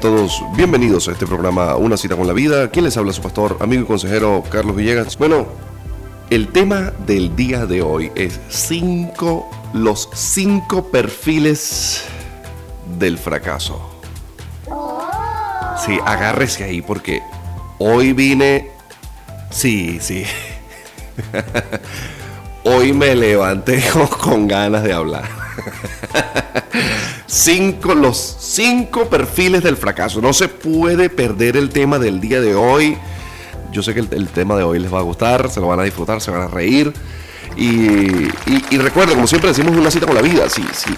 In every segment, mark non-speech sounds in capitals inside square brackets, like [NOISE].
Todos bienvenidos a este programa Una cita con la vida. ¿Quién les habla? Su pastor, amigo y consejero Carlos Villegas. Bueno, el tema del día de hoy es cinco, los cinco perfiles del fracaso. Sí, agárrese ahí porque hoy vine. Sí, sí. [LAUGHS] Hoy me levanté [LAUGHS] con ganas de hablar. [LAUGHS] Cinco, los cinco perfiles del fracaso. No se puede perder el tema del día de hoy. Yo sé que el, tema de hoy les va a gustar, se lo van a disfrutar, se van a reír. Y, y, recuerden, como siempre decimos, una cita con la vida. Si, si,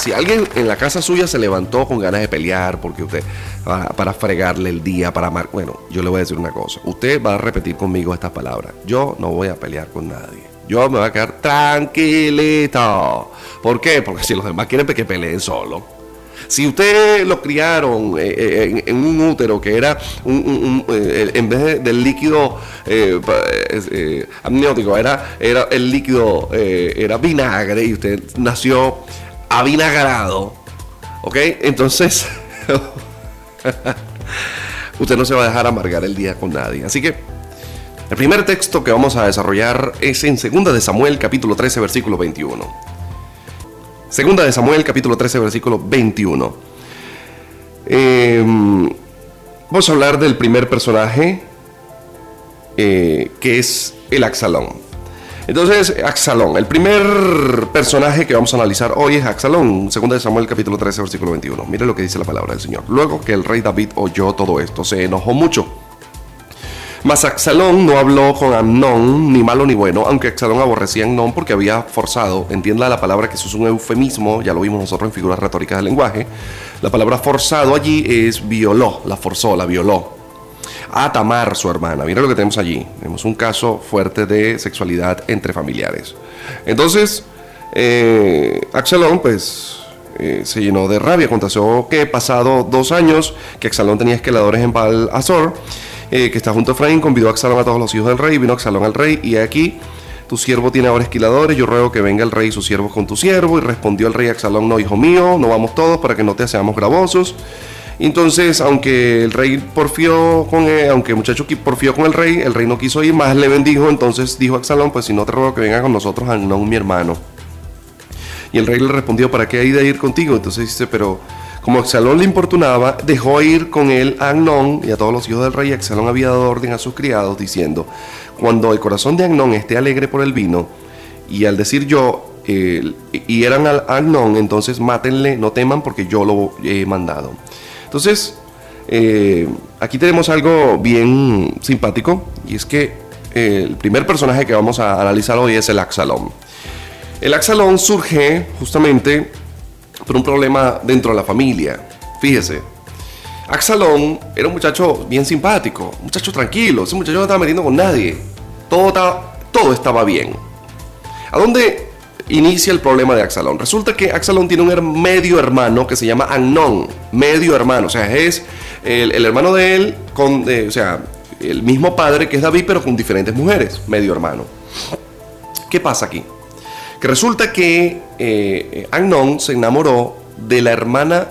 si alguien en la casa suya se levantó con ganas de pelear, porque usted, para, para fregarle el día, para amar, bueno, yo le voy a decir una cosa. Usted va a repetir conmigo estas palabras. Yo no voy a pelear con nadie. Yo me voy a quedar tranquilito. ¿Por qué? Porque si los demás quieren que peleen solo. Si ustedes lo criaron eh, eh, en, un útero que era un, eh, en vez del líquido amniótico, era, era el líquido, era vinagre y usted nació avinagrado, ¿ok? Entonces, [LAUGHS] usted no se va a dejar amargar el día con nadie. Así que el primer texto que vamos a desarrollar es en 2 de Samuel capítulo 13 versículo 21. Segunda de Samuel capítulo 13 versículo 21. Em, vamos a hablar del primer personaje eh, que es el Axalón. Entonces, Axalón, el primer personaje que vamos a analizar hoy es Axalón, segunda de Samuel capítulo 13 versículo 21. Mire lo que dice la palabra del Señor. Luego que el rey David oyó todo esto, se enojó mucho mas Axalón no habló con Amnón, ni malo ni bueno, aunque Axalón aborrecía a Amnón porque había forzado, entienda la palabra que eso es un eufemismo, ya lo vimos nosotros en figuras retóricas del lenguaje. La palabra forzado allí es violó, la forzó, la violó. A Tamar, su hermana. Mira lo que tenemos allí. Tenemos un caso fuerte de sexualidad entre familiares. Entonces, eh, Axalón, pues, eh, se llenó de rabia. Contó que pasado dos años que Axalón tenía escaladores en Baal Azor eh, que está junto a Efraín, convidó a Axalón a todos los hijos del rey, vino Axalón al rey, y aquí tu siervo tiene ahora esquiladores, yo ruego que venga el rey y sus siervos con tu siervo. Y respondió el rey Axalón, no, hijo mío, no vamos todos para que no te seamos gravosos. Entonces, aunque el rey porfió con él, aunque el muchacho porfió con el rey, el rey no quiso ir, más le bendijo. Entonces dijo Axalón, pues si no te ruego que venga con nosotros, no mi hermano. Y el rey le respondió, ¿para qué hay de ir contigo? Entonces dice, pero como Axalón le importunaba, dejó ir con él a Agnón y a todos los hijos del rey. Axalón había dado orden a sus criados diciendo, cuando el corazón de Agnón esté alegre por el vino, y al decir yo, y eran al Agnón, entonces mátenle, no teman porque yo lo he mandado. Entonces, eh, aquí tenemos algo bien simpático, y es que eh, el primer personaje que vamos a analizar hoy es el Axalón. El Axalón surge justamente por un problema dentro de la familia. Fíjese, Axalón era un muchacho bien simpático, un muchacho tranquilo, ese muchacho no estaba metiendo con nadie. Todo estaba, todo estaba bien. ¿A dónde inicia el problema de Axalón? Resulta que Axalón tiene un medio hermano que se llama Agnón, medio hermano, o sea, es el, hermano de él, con, o sea, el mismo padre que es David, pero con diferentes mujeres, medio hermano. ¿Qué pasa aquí? Resulta que eh, se enamoró de la hermana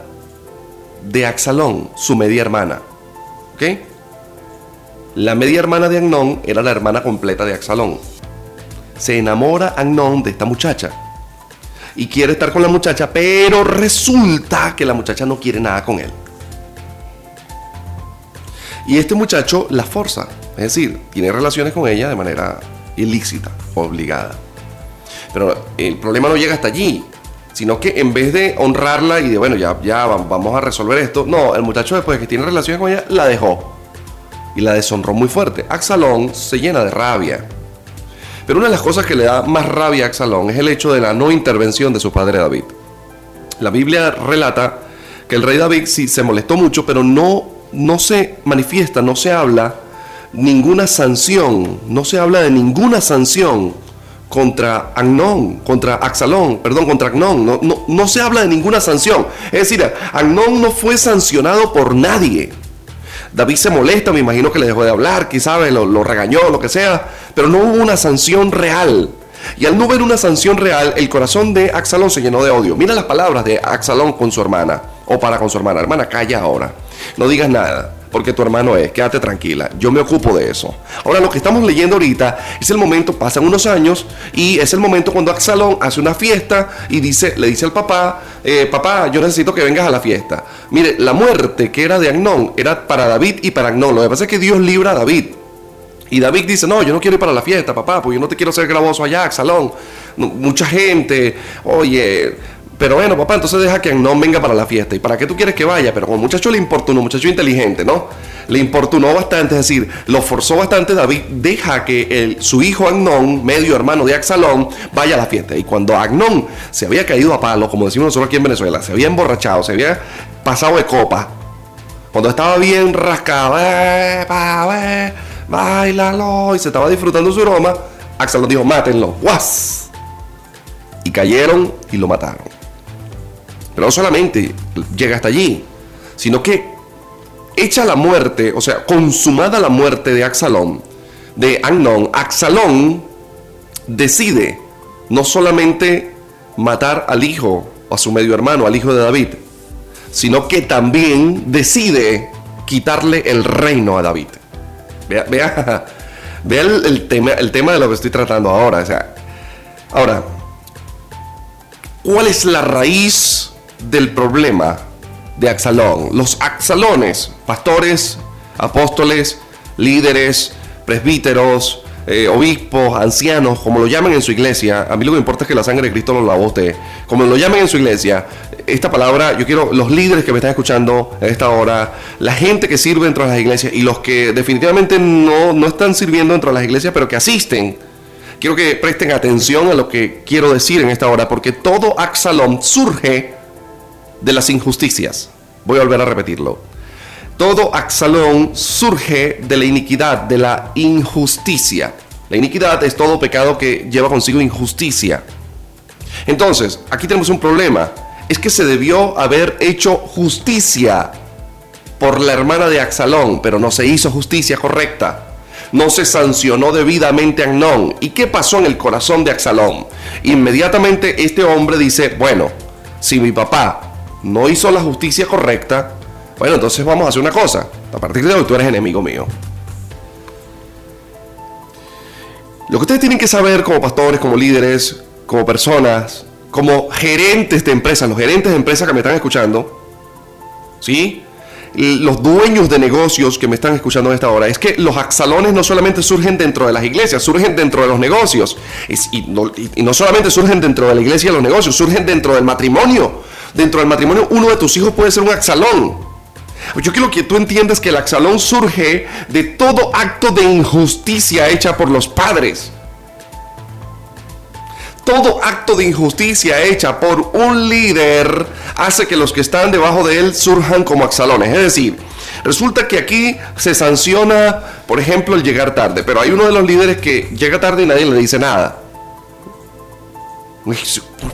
de Axalón, su media hermana. La media hermana de Agnón era la hermana completa de Axalón. Se enamora Agnón de esta muchacha. Y quiere estar con la muchacha, pero resulta que la muchacha no quiere nada con él. Y este muchacho la forza. Es decir, tiene relaciones con ella de manera ilícita, obligada. Pero el problema no llega hasta allí, sino que en vez de honrarla y de, bueno, ya, ya vamos a resolver esto, no, el muchacho después de que tiene relaciones con ella, la dejó. Y la deshonró muy fuerte. Axalón se llena de rabia. Pero una de las cosas que le da más rabia a Axalón es el hecho de la no intervención de su padre David. La Biblia relata que el rey David sí se molestó mucho, pero no, no se manifiesta, no se habla ninguna sanción, no se habla de ninguna sanción contra Agnón, contra Axalón, perdón, contra Agnón. No, no, se habla de ninguna sanción. Es decir, Agnón no fue sancionado por nadie. David se molesta, me imagino que le dejó de hablar, quizás lo, lo regañó, lo que sea, pero no hubo una sanción real. Y al no ver una sanción real, el corazón de Axalón se llenó de odio. Mira las palabras de Axalón con su hermana, o para con su hermana. Hermana, calla ahora. No digas nada porque tu hermano es, quédate tranquila, yo me ocupo de eso. Ahora lo que estamos leyendo ahorita es el momento, pasan unos años y es el momento cuando Axalón hace una fiesta y dice, le dice al papá, eh, papá, yo necesito que vengas a la fiesta. Mire, la muerte que era de Agnón era para David y para Agnón. Lo que pasa es que Dios libra a David. Y David dice, no, yo no quiero ir para la fiesta, papá, porque yo no te quiero ser gravoso allá, Axalón. mucha gente, oye, pero bueno, papá, entonces deja que Agnón venga para la fiesta. ¿Y para qué tú quieres que vaya? Pero como muchacho le importunó, muchacho inteligente, ¿no? Le importunó bastante, es decir, lo forzó bastante. David deja que su hijo Agnón, medio hermano de Axalón, vaya a la fiesta. Y cuando Agnón se había caído a palo, como decimos nosotros aquí en Venezuela, se había emborrachado, se había pasado de copa, cuando estaba bien rascado, eh, bailalo, y se estaba disfrutando su aroma, Axalón dijo, mátenlo, ¡guas! Y cayeron y lo mataron. Pero no solamente llega hasta allí, sino que hecha la muerte, o sea, consumada la muerte de Axalón, de Amnon, Axalón decide no solamente matar al hijo, a su medio hermano, al hijo de David, sino que también decide quitarle el reino a David. Vea, vea, [LAUGHS] vea el, tema, el tema de lo que estoy tratando ahora. O sea, ahora, ¿cuál es la raíz del problema de Axalón. Los Axalones, pastores, apóstoles, líderes, presbíteros, eh, obispos, ancianos, como lo llamen en su iglesia, a mí lo que importa es que la sangre de Cristo lavó usted, como lo llamen en su iglesia, esta palabra, yo quiero los líderes que me están escuchando a esta hora, la gente que sirve dentro de las iglesias y los que definitivamente no, no están sirviendo dentro de las iglesias, pero que asisten, quiero que presten atención a lo que quiero decir en esta hora, porque todo Axalón surge de las injusticias. Voy a volver a repetirlo. Todo Axalón surge de la iniquidad, de la injusticia. La iniquidad es todo pecado que lleva consigo injusticia. Entonces, aquí tenemos un problema. Es que se debió haber hecho justicia por la hermana de Axalón, pero no se hizo justicia correcta. No se sancionó debidamente a Agnón. ¿Y qué pasó en el corazón de Axalón? Inmediatamente este hombre dice, bueno, si mi papá no hizo la justicia correcta, bueno, entonces vamos a hacer una cosa. A partir de hoy tú eres enemigo mío. Lo que ustedes tienen que saber como pastores, como líderes, como personas, como gerentes de empresas, los gerentes de empresas que me están escuchando, ¿sí? Los dueños de negocios que me están escuchando en esta hora, es que los axalones no solamente surgen dentro de las iglesias, surgen dentro de los negocios. y, no, y no solamente surgen dentro de la iglesia y los negocios, surgen dentro del matrimonio dentro del matrimonio uno de tus hijos puede ser un axalón. Yo quiero que tú entiendas que el axalón surge de todo acto de injusticia hecha por los padres. Todo acto de injusticia hecha por un líder hace que los que están debajo de él surjan como axalones. Es decir, resulta que aquí se sanciona, por ejemplo, el llegar tarde, pero hay uno de los líderes que llega tarde y nadie le dice nada.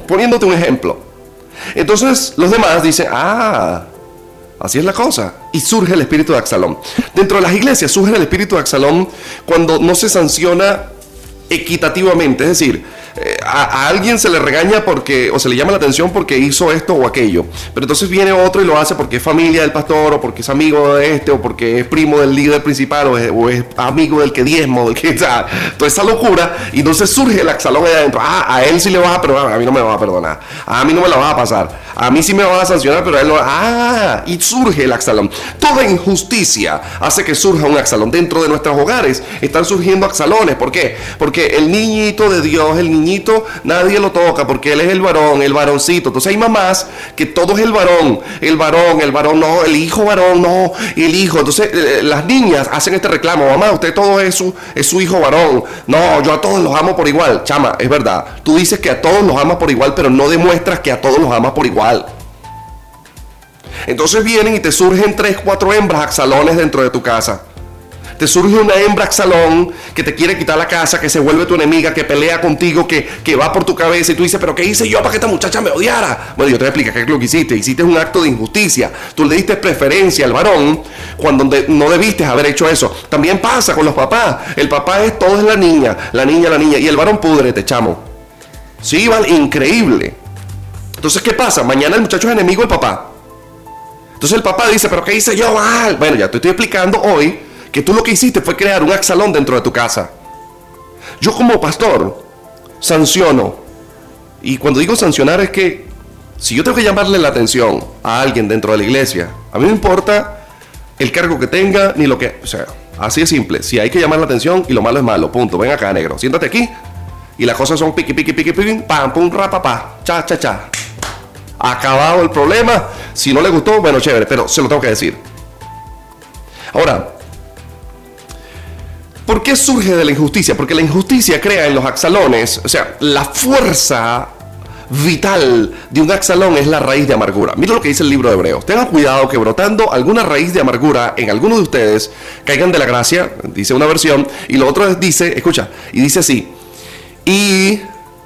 Poniéndote un ejemplo. Entonces los demás dicen, ah, así es la cosa. Y surge el espíritu de Axalón. Dentro de las iglesias surge el espíritu de Axalón cuando no se sanciona equitativamente. Es decir, a, alguien se le regaña porque, o se le llama la atención porque hizo esto o aquello. Pero entonces viene otro y lo hace porque es familia del pastor, o porque es amigo de este, o porque es primo del líder principal, o es, amigo del que diezmo, del que. O toda esa locura. Y entonces surge el axalón ahí adentro. Ah, a él sí le vas a perdonar, a mí no me va a perdonar. A mí no me la vas a pasar. A mí sí me vas a sancionar, pero a él no. Ah, y surge el axalón. Toda injusticia hace que surja un axalón. Dentro de nuestros hogares están surgiendo axalones. ¿Por qué? Porque el niñito de Dios, el niñito nadie lo toca porque él es el varón, el varoncito. Entonces hay mamás que todo es el varón, el varón, el varón, no, el hijo varón, no, el hijo. Entonces eh, eh, las niñas hacen este reclamo, mamá, usted todo es su, es su hijo varón. No, yo a todos los amo por igual. Chama, es verdad. Tú dices que a todos los amas por igual, pero no demuestras que a todos los amas por igual. Entonces vienen y te surgen tres, cuatro hembras axalones dentro de tu casa te surge una hembra Axalón que te quiere quitar la casa, que se vuelve tu enemiga, que pelea contigo, que, que va por tu cabeza y tú dices, pero ¿qué hice yo para que esta muchacha me odiara? Bueno, yo te voy a explicar qué es lo que hiciste. Hiciste un acto de injusticia. Tú le diste preferencia al varón cuando no debiste haber hecho eso. También pasa con los papás. El papá es todo es la niña, la niña, la niña. Y el varón te chamo. Sí, vale, increíble. Entonces, ¿qué pasa? Mañana el muchacho es enemigo del papá. Entonces el papá dice, pero ¿qué hice yo mal? Bueno, ya te estoy explicando hoy que tú lo que hiciste fue crear un axalón dentro de tu casa. Yo como pastor sanciono. Y cuando digo sancionar es que si yo tengo que llamarle la atención a alguien dentro de la iglesia, a mí no importa el cargo que tenga ni lo que... O sea, así es simple. Si hay que llamar la atención y lo malo es malo, punto. Ven acá, negro. Siéntate aquí. Y las cosas son piqui, piqui, piqui, piqui, pam, pum, rapapá, cha, cha, cha. Acabado el problema. Si no le gustó, bueno, chévere, pero se lo tengo que decir. Ahora, ¿por qué surge de la injusticia? Porque la injusticia crea en los axalones, o sea, la fuerza vital de un axalón es la raíz de amargura. Mira lo que dice el libro de Hebreos. Tengan cuidado que brotando alguna raíz de amargura en alguno de ustedes caigan de la gracia, dice una versión, y lo otro dice, escucha, y dice así, y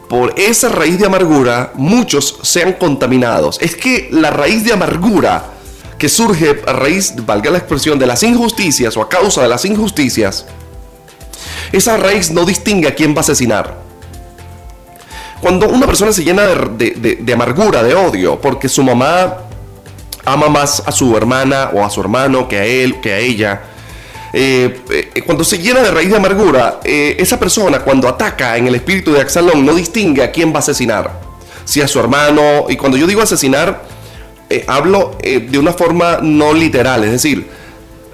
por esa raíz de amargura muchos sean contaminados. Es que la raíz de amargura que surge a raíz, valga la expresión, de las injusticias o a causa de las injusticias, esa raíz no distingue a quién va a asesinar. Cuando una persona se llena de, de amargura, de odio, porque su mamá ama más a su hermana o a su hermano que a él, que a ella, eh, eh, cuando se llena de raíz de amargura, eh, esa persona cuando ataca en el espíritu de Axalón no distingue a quién va a asesinar. Si a su hermano, y cuando yo digo asesinar, hablo de una forma no literal, es decir,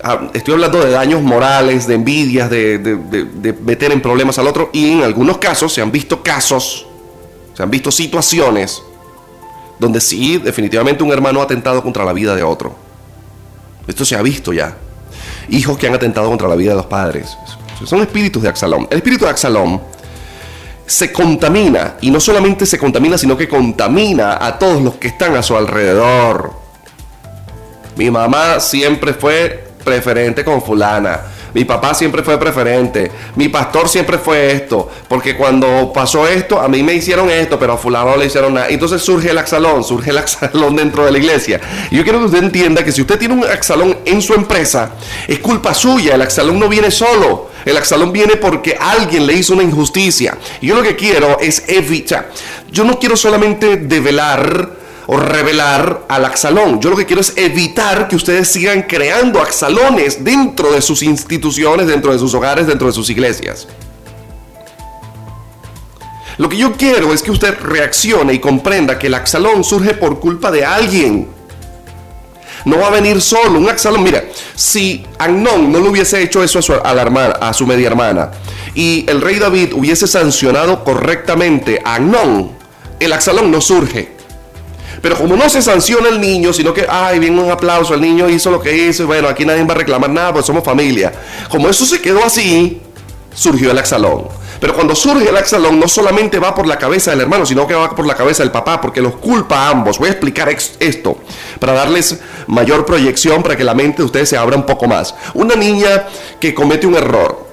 ah, estoy hablando de daños morales, de envidias, de, de meter en problemas al otro, y en algunos casos se han visto casos, se han visto situaciones donde sí, definitivamente un hermano ha atentado contra la vida de otro. Esto se ha visto ya hijos que han atentado contra la vida de los padres. Son espíritus de Axalón. El espíritu de Axalón se contamina, y no solamente se contamina, sino que contamina a todos los que están a su alrededor. Mi mamá siempre fue preferente con fulana. Mi papá siempre fue preferente. Mi pastor siempre fue esto. Porque cuando pasó esto, a mí me hicieron esto, pero a fulano no le hicieron nada. Entonces surge el axalón, surge el axalón dentro de la iglesia. Y yo quiero que usted entienda que si usted tiene un axalón en su empresa, es culpa suya. El axalón no viene solo. El axalón viene porque alguien le hizo una injusticia. Y yo lo que quiero es evitar. Yo no quiero solamente develar o revelar al axalón. Yo lo que quiero es evitar que ustedes sigan creando axalones dentro de sus instituciones, dentro de sus hogares, dentro de sus iglesias. Lo que yo quiero es que usted reaccione y comprenda que el axalón surge por culpa de alguien. No va a venir solo, un axalón. Mira, si Agnón no le hubiese hecho eso a su, a su media hermana y el rey David hubiese sancionado correctamente a Agnón, el axalón no surge. Pero como no se sanciona el niño, sino que, ay, viene un aplauso, el niño hizo lo que hizo, y bueno, aquí nadie va a reclamar nada, pues somos familia. Como eso se quedó así, surgió el axalón. Pero cuando surge el axalón, no solamente va por la cabeza del hermano, sino que va por la cabeza del papá, porque los culpa a ambos. Voy a explicar esto para darles mayor proyección, para que la mente de ustedes se abra un poco más. Una niña que comete un error,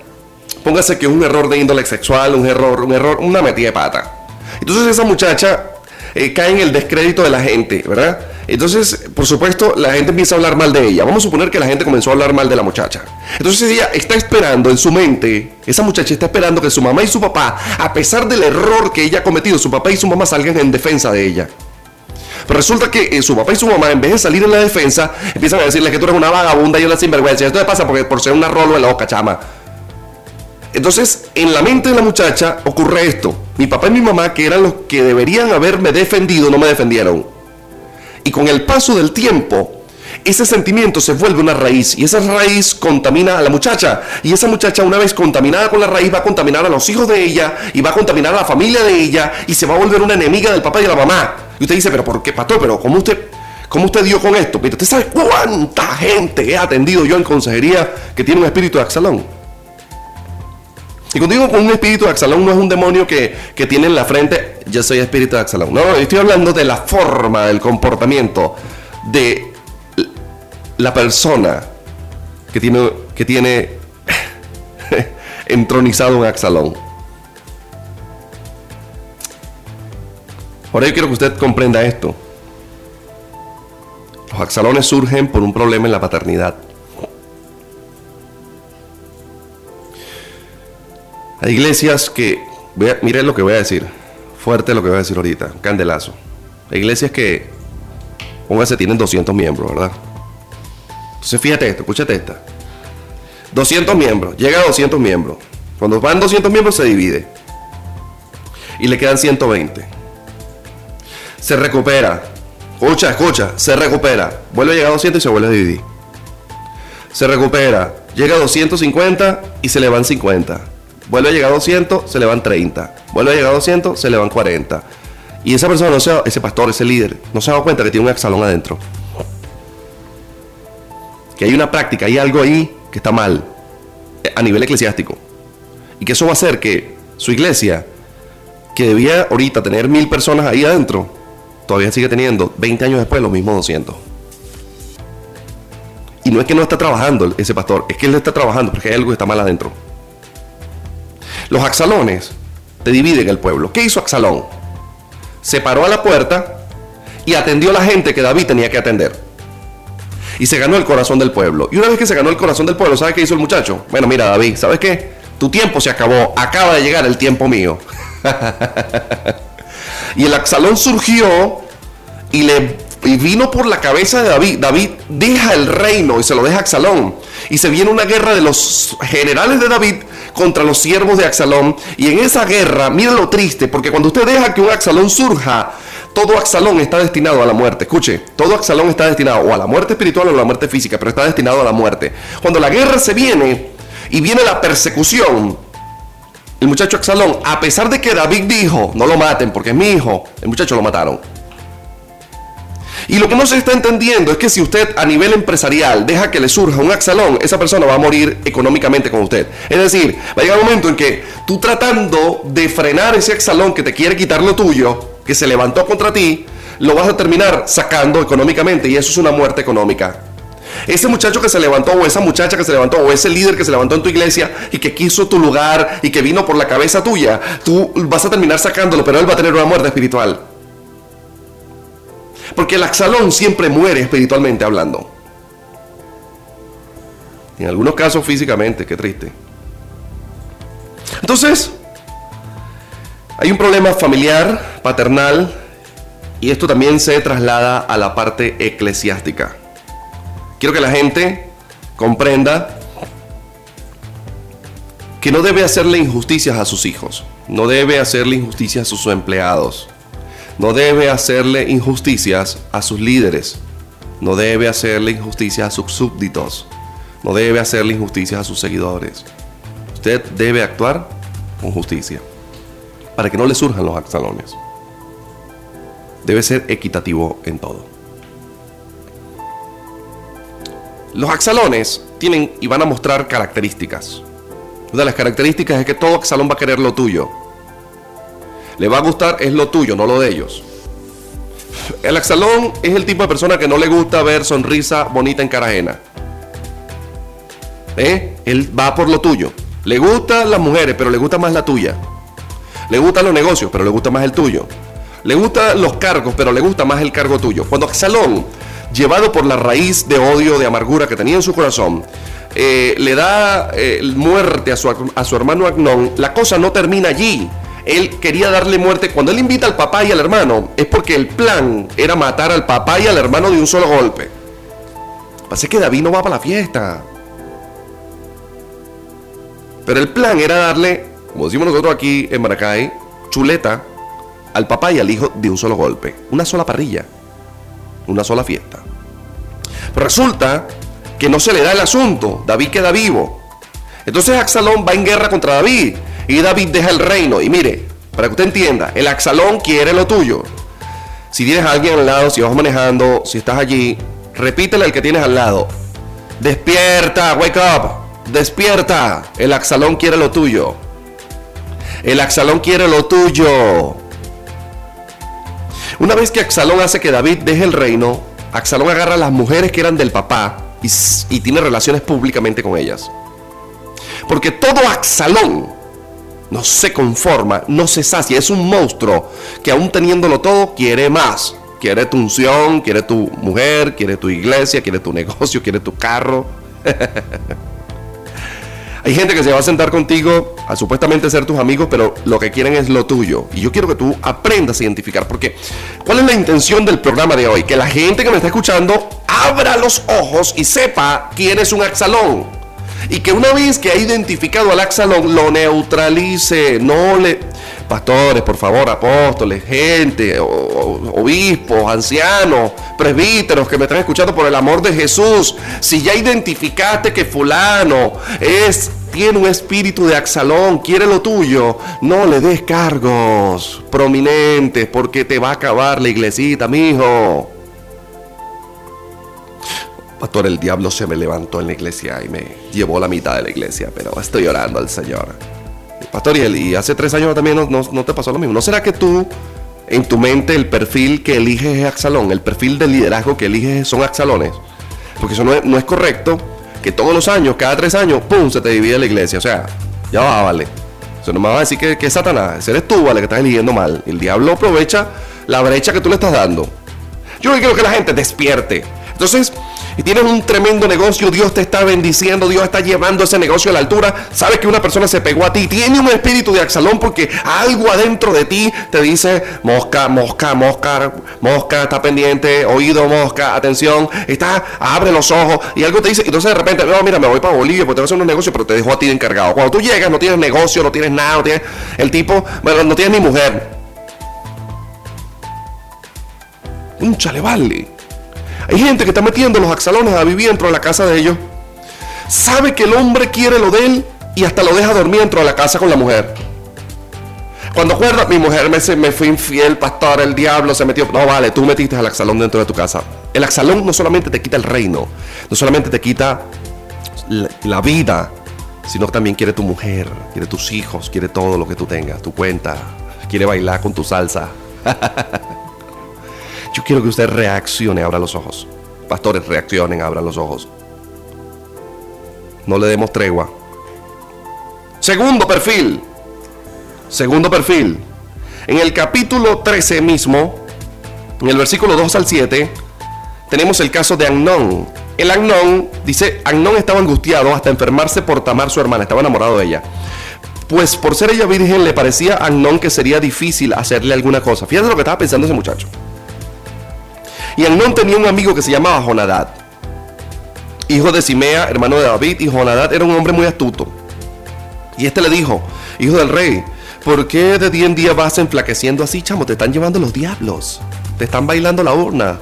póngase que es un error de índole sexual, un error, un error, una metida de pata. Entonces esa muchacha eh, cae en el descrédito de la gente, ¿verdad? Entonces, por supuesto, la gente empieza a hablar mal de ella. Vamos a suponer que la gente comenzó a hablar mal de la muchacha. Entonces ella está esperando en su mente, esa muchacha está esperando que su mamá y su papá, a pesar del error que ella ha cometido, su papá y su mamá salgan en defensa de ella. Pero resulta que eh, su papá y su mamá, en vez de salir en la defensa, empiezan a decirle que tú eres una vagabunda y una sinvergüenza. Esto le pasa porque por ser una rolo en la boca, chama. Entonces, en la mente de la muchacha ocurre esto. Mi papá y mi mamá, que eran los que deberían haberme defendido, no me defendieron. Y con el paso del tiempo, ese sentimiento se vuelve una raíz y esa raíz contamina a la muchacha y esa muchacha una vez contaminada con la raíz va a contaminar a los hijos de ella y va a contaminar a la familia de ella y se va a volver una enemiga del papá y de la mamá. Y usted dice, pero ¿por qué, pastor? Pero ¿cómo usted, cómo usted dio con esto? Pero usted sabe cuánta gente he atendido yo en consejería que tiene un espíritu de Axalón. Y cuando digo con un espíritu de Axalón, no es un demonio que, tiene en la frente, yo soy espíritu de Axalón. No, estoy hablando de la forma, del comportamiento de la persona que tiene, que tiene [LAUGHS] entronizado en Axalón. Ahora yo quiero que usted comprenda esto. Los axalones surgen por un problema en la paternidad. Hay iglesias que, miren lo que voy a decir, fuerte lo que voy a decir ahorita, candelazo. Hay iglesias que, póngase, tienen 200 miembros, ¿verdad? Entonces fíjate esto, escúchate esta. 200 miembros, llega a 200 miembros. Cuando van 200 miembros se divide. Y le quedan 120. Se recupera. Escucha, escucha, se recupera. Vuelve a llegar a 200 y se vuelve a dividir. Se recupera. Llega a 250 y se le van 50. Vuelve a llegar a 200, se le van 30. Vuelve a llegar a 200, se le van 40. Y esa persona, ese pastor, ese líder, no se da cuenta que tiene un exalón adentro. Que hay una práctica, hay algo ahí que está mal eh, a nivel eclesiástico. Y que eso va a hacer que su iglesia, que debía ahorita tener mil personas ahí adentro, todavía sigue teniendo 20 años después los mismos 200. Y no es que no está trabajando ese pastor, es que él está trabajando porque hay algo que está mal adentro. Los axalones te dividen el pueblo. ¿Qué hizo Axalón? Se paró a la puerta y atendió a la gente que David tenía que atender. Y se ganó el corazón del pueblo. Y una vez que se ganó el corazón del pueblo, ¿sabes qué hizo el muchacho? Bueno, mira, David, ¿sabes qué? Tu tiempo se acabó. Acaba de llegar el tiempo mío. [LAUGHS] y el Axalón surgió y le y vino por la cabeza de David. David deja el reino y se lo deja a Axalón. Y se viene una guerra de los generales de David contra los siervos de Axalón. Y en esa guerra, mira lo triste, porque cuando usted deja que un Axalón surja, todo Axalón está destinado a la muerte. Escuche, todo Axalón está destinado o a la muerte espiritual o a la muerte física, pero está destinado a la muerte. Cuando la guerra se viene y viene la persecución, el muchacho Axalón, a pesar de que David dijo, no lo maten porque es mi hijo, el muchacho lo mataron. Y lo que no se está entendiendo es que si usted a nivel empresarial deja que le surja un axalón, esa persona va a morir económicamente con usted. Es decir, va a llegar un momento en que tú tratando de frenar ese axalón que te quiere quitar lo tuyo, que se levantó contra ti, lo vas a terminar sacando económicamente y eso es una muerte económica. Ese muchacho que se levantó o esa muchacha que se levantó o ese líder que se levantó en tu iglesia y que quiso tu lugar y que vino por la cabeza tuya, tú vas a terminar sacándolo, pero él va a tener una muerte espiritual. Porque el axalón siempre muere espiritualmente hablando. En algunos casos físicamente, qué triste. Entonces, hay un problema familiar, paternal, y esto también se traslada a la parte eclesiástica. Quiero que la gente comprenda que no debe hacerle injusticias a sus hijos, no debe hacerle injusticias a sus empleados, no debe hacerle injusticias a sus líderes, no debe hacerle injusticias a sus súbditos, no debe hacerle injusticias a sus seguidores. Usted debe actuar con justicia para que no le surjan los axalones. Debe ser equitativo en todo. Los axalones tienen y van a mostrar características. Una de las características es que todo axalón va a querer lo tuyo le va a gustar es lo tuyo, no lo de ellos. El axalón es el tipo de persona que no le gusta ver sonrisa bonita en cara ajena. ¿Eh? Él va por lo tuyo. Le gustan las mujeres, pero le gusta más la tuya. Le gustan los negocios, pero le gusta más el tuyo. Le gustan los cargos, pero le gusta más el cargo tuyo. Cuando Axalón, llevado por la raíz de odio, de amargura que tenía en su corazón, eh, le da eh, muerte a su, a su hermano Agnón, la cosa no termina allí él quería darle muerte. Cuando él invita al papá y al hermano, es porque el plan era matar al papá y al hermano de un solo golpe. Pasa que David no va para la fiesta. Pero el plan era darle, como decimos nosotros aquí en Maracay, chuleta al papá y al hijo de un solo golpe. Una sola parrilla. Una sola fiesta. Pero resulta que no se le da el asunto. David queda vivo. Entonces Axalón va en guerra contra David. Y David deja el reino. Y mire, para que usted entienda, el Axalón quiere lo tuyo. Si tienes a alguien al lado, si vas manejando, si estás allí, repítele al que tienes al lado. Despierta, wake up, despierta. El Axalón quiere lo tuyo. El Axalón quiere lo tuyo. Una vez que Axalón hace que David deje el reino, Axalón agarra a las mujeres que eran del papá y, y tiene relaciones públicamente con ellas. Porque todo Axalón no se conforma, no se sacia, es un monstruo que aún teniéndolo todo quiere más. Quiere tu unción, quiere tu mujer, quiere tu iglesia, quiere tu negocio, quiere tu carro. [LAUGHS] Hay gente que se va a sentar contigo a supuestamente ser tus amigos, pero lo que quieren es lo tuyo. Y yo quiero que tú aprendas a identificar, porque ¿cuál es la intención del programa de hoy? Que la gente que me está escuchando abra los ojos y sepa quién es un axalón. Y que una vez que ha identificado al axalón, lo neutralice, no le pastores, por favor, apóstoles, gente, obispos, ancianos, presbíteros que me están escuchando por el amor de Jesús, si ya identificaste que fulano es tiene un espíritu de Axalón, quiere lo tuyo, no le des cargos prominentes porque te va a acabar la iglesita, mijo. Pastor, el diablo se me levantó en la iglesia y me llevó la mitad de la iglesia, pero estoy orando al Señor. Pastor, y, hace tres años también no, te pasó lo mismo. ¿No será que tú, en tu mente, el perfil que eliges es Axalón? El perfil de liderazgo que eliges son Axalones. Porque eso no es, no correcto que todos los años, cada tres años, ¡pum!, se te divide la iglesia. O sea, ya va, vale. Eso no me va a decir que, es Satanás. Eres tú, vale, que estás eligiendo mal. El diablo aprovecha la brecha que tú le estás dando. Yo quiero que la gente despierte. Entonces, y tienes un tremendo negocio, Dios te está bendiciendo, Dios está llevando ese negocio a la altura, sabes que una persona se pegó a ti, tiene un espíritu de axalón porque algo adentro de ti te dice, mosca, mosca, mosca, mosca, está pendiente, oído, mosca, atención, está, abre los ojos y algo te dice, y entonces de repente, no, mira, me voy para Bolivia porque te voy a hacer un negocio, pero te dejó a ti encargado. Cuando tú llegas, no tienes negocio, no tienes nada, no tienes el tipo, bueno, no tienes ni mujer. Un vale. Hay gente que está metiendo los axalones a vivir dentro de la casa de ellos. Sabe que el hombre quiere lo de él y hasta lo deja dormir dentro de la casa con la mujer. Cuando acuerda, mi mujer me, me fue infiel, pastor, el diablo se metió. No, vale, tú metiste al axalón dentro de tu casa. El axalón no solamente te quita el reino, no solamente te quita la, la vida, sino que también quiere tu mujer, quiere tus hijos, quiere todo lo que tú tengas, tu cuenta, quiere bailar con tu salsa. [LAUGHS] Yo quiero que usted reaccione, abra los ojos. Pastores, reaccionen, abran los ojos. No le demos tregua. Segundo perfil. Segundo perfil. En el capítulo 13 mismo, en el versículo 2 al 7, tenemos el caso de Agnón. El Agnón, dice, Agnón estaba angustiado hasta enfermarse por Tamar, su hermana, estaba enamorado de ella. Pues por ser ella virgen le parecía a Agnón que sería difícil hacerle alguna cosa. Fíjate lo que estaba pensando ese muchacho. Y Amnón tenía un amigo que se llamaba Jonadad, hijo de Simea, hermano de David, y Jonadad era un hombre muy astuto. Y este le dijo, hijo del rey, ¿por qué de día en día vas enflaqueciendo así, chamo? Te están llevando los diablos, te están bailando la urna,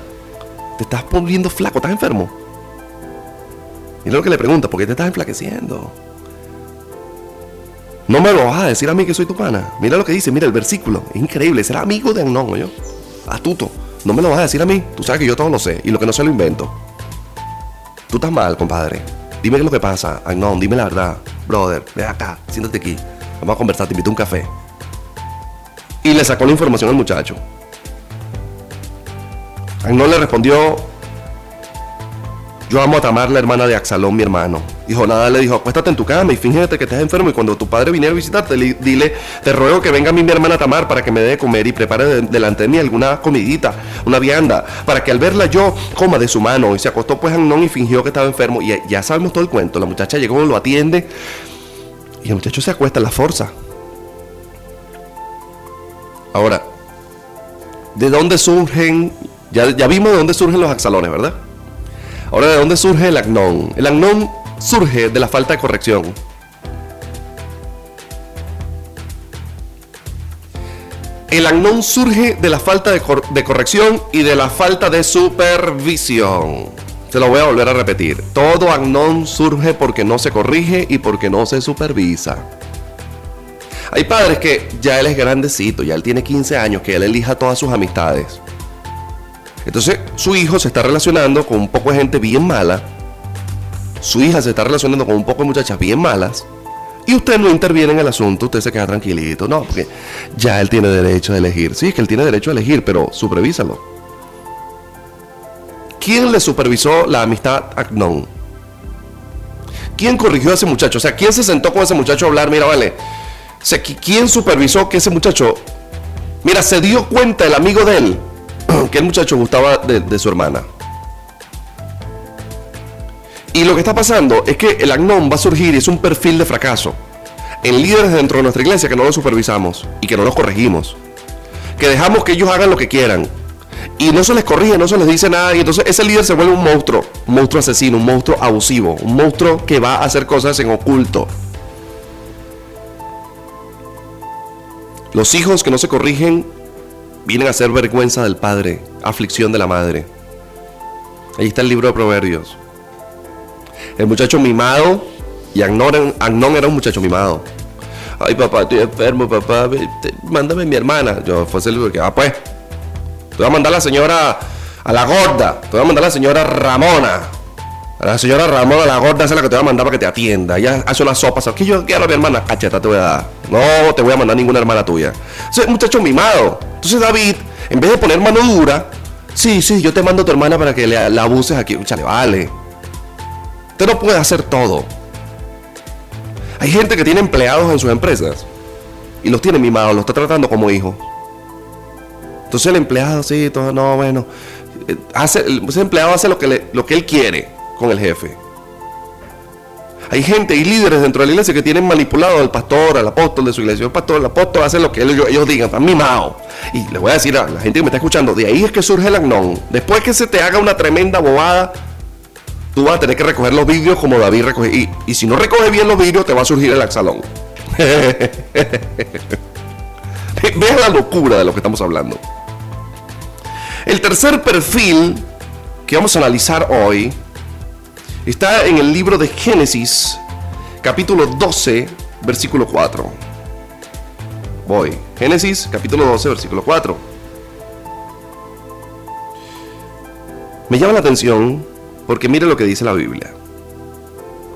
te estás poniendo flaco, estás enfermo. Y lo que le pregunta, ¿por qué te estás enflaqueciendo? No me lo vas a decir a mí que soy tu pana. Mira lo que dice, mira el versículo. Es increíble, será amigo de Amnón, yo. Astuto. No me lo vas a decir a mí. Tú sabes que yo todo lo sé. Y lo que no sé lo invento. Tú estás mal, compadre. Dime qué es lo que pasa. Ay, dime la verdad. Brother, ven acá. Siéntate aquí. Vamos a conversar. Te invito a un café. Y le sacó la información al muchacho. no le respondió yo amo a Tamar, la hermana de Axalón, mi hermano. Y Jonadab le dijo, acuéstate en tu cama y fíjate que estás enfermo. Y cuando tu padre viniera a visitarte, dile, te ruego que venga mi, hermana Tamar para que me dé de comer y prepare delante de mí alguna comidita, una vianda, para que al verla yo coma de su mano. Y se acostó pues Amnón y fingió que estaba enfermo. Y ya sabemos todo el cuento. La muchacha llegó, lo atiende. Y el muchacho se acuesta en la fuerza. Ahora, ¿de dónde surgen? Ya, ya vimos de dónde surgen los axalones, ¿verdad? Ahora, ¿de dónde surge el agnón? El agnón surge de la falta de corrección. El agnón surge de la falta de, corrección y de la falta de supervisión. Se lo voy a volver a repetir. Todo agnón surge porque no se corrige y porque no se supervisa. Hay padres que ya él es grandecito, ya él tiene 15 años, que él elija todas sus amistades. Entonces su hijo se está relacionando con un poco de gente bien mala, su hija se está relacionando con un poco de muchachas bien malas, y usted no interviene en el asunto, usted se queda tranquilito, no, porque ya él tiene derecho a elegir. Sí, es que él tiene derecho a elegir, pero supervísalo. ¿Quién le supervisó la amistad Agnon? ¿quién corrigió a ese muchacho? O sea, ¿quién se sentó con ese muchacho a hablar? Mira, vale. ¿quién supervisó que ese muchacho, mira, se dio cuenta el amigo de él [CLEARS THROAT] que el muchacho gustaba de, su hermana? Y lo que está pasando es que el agnón va a surgir y es un perfil de fracaso en líderes dentro de nuestra iglesia que no los supervisamos y que no los corregimos. Que dejamos que ellos hagan lo que quieran. Y no se les corrige, no se les dice nada. Y entonces ese líder se vuelve un monstruo. Un monstruo asesino, un monstruo abusivo. Un monstruo que va a hacer cosas en oculto. Los hijos que no se corrigen vienen a ser vergüenza del padre, aflicción de la madre. Ahí está el libro de Proverbios. El muchacho mimado, y Agnón, era un muchacho mimado. Ay, papá, estoy enfermo, papá, mándame mi hermana. Yo fue el que, ah, pues, te voy a mandar a la señora, a la gorda, te voy a mandar a la señora Ramona. La señora Ramona, la gorda, es la que te voy a mandar para que te atienda. Ella hace una sopa. ¿Sabes que yo quiero mi hermana? Cacheta te voy a dar. No te voy a mandar ninguna hermana tuya. Soy muchacho mimado. Entonces David, en vez de poner mano dura, sí, sí, yo te mando a tu hermana para que la abuses aquí. Chale, vale. Usted no puede hacer todo. Hay gente que tiene empleados en sus empresas y los tiene mimados, los está tratando como hijos. Entonces el empleado, sí, todo, no, bueno, eh, hace, ese empleado hace lo que, lo que él quiere con el jefe. Hay gente y líderes dentro de la iglesia que tienen manipulado al pastor, al apóstol de su iglesia. El pastor, el apóstol hace lo que ellos, ellos digan, están mimados. Y les voy a decir a la gente que me está escuchando, de ahí es que surge el agnón. Después que se te haga una tremenda bobada, tú vas a tener que recoger los vidrios como David recoge. Y, si no recoge bien los vidrios, te va a surgir el axalón. [LAUGHS] Vean la locura de lo que estamos hablando. El tercer perfil que vamos a analizar hoy está en el libro de Génesis, capítulo 12, versículo 4. Voy. Génesis, capítulo 12, versículo 4. Me llama la atención porque mire lo que dice la Biblia.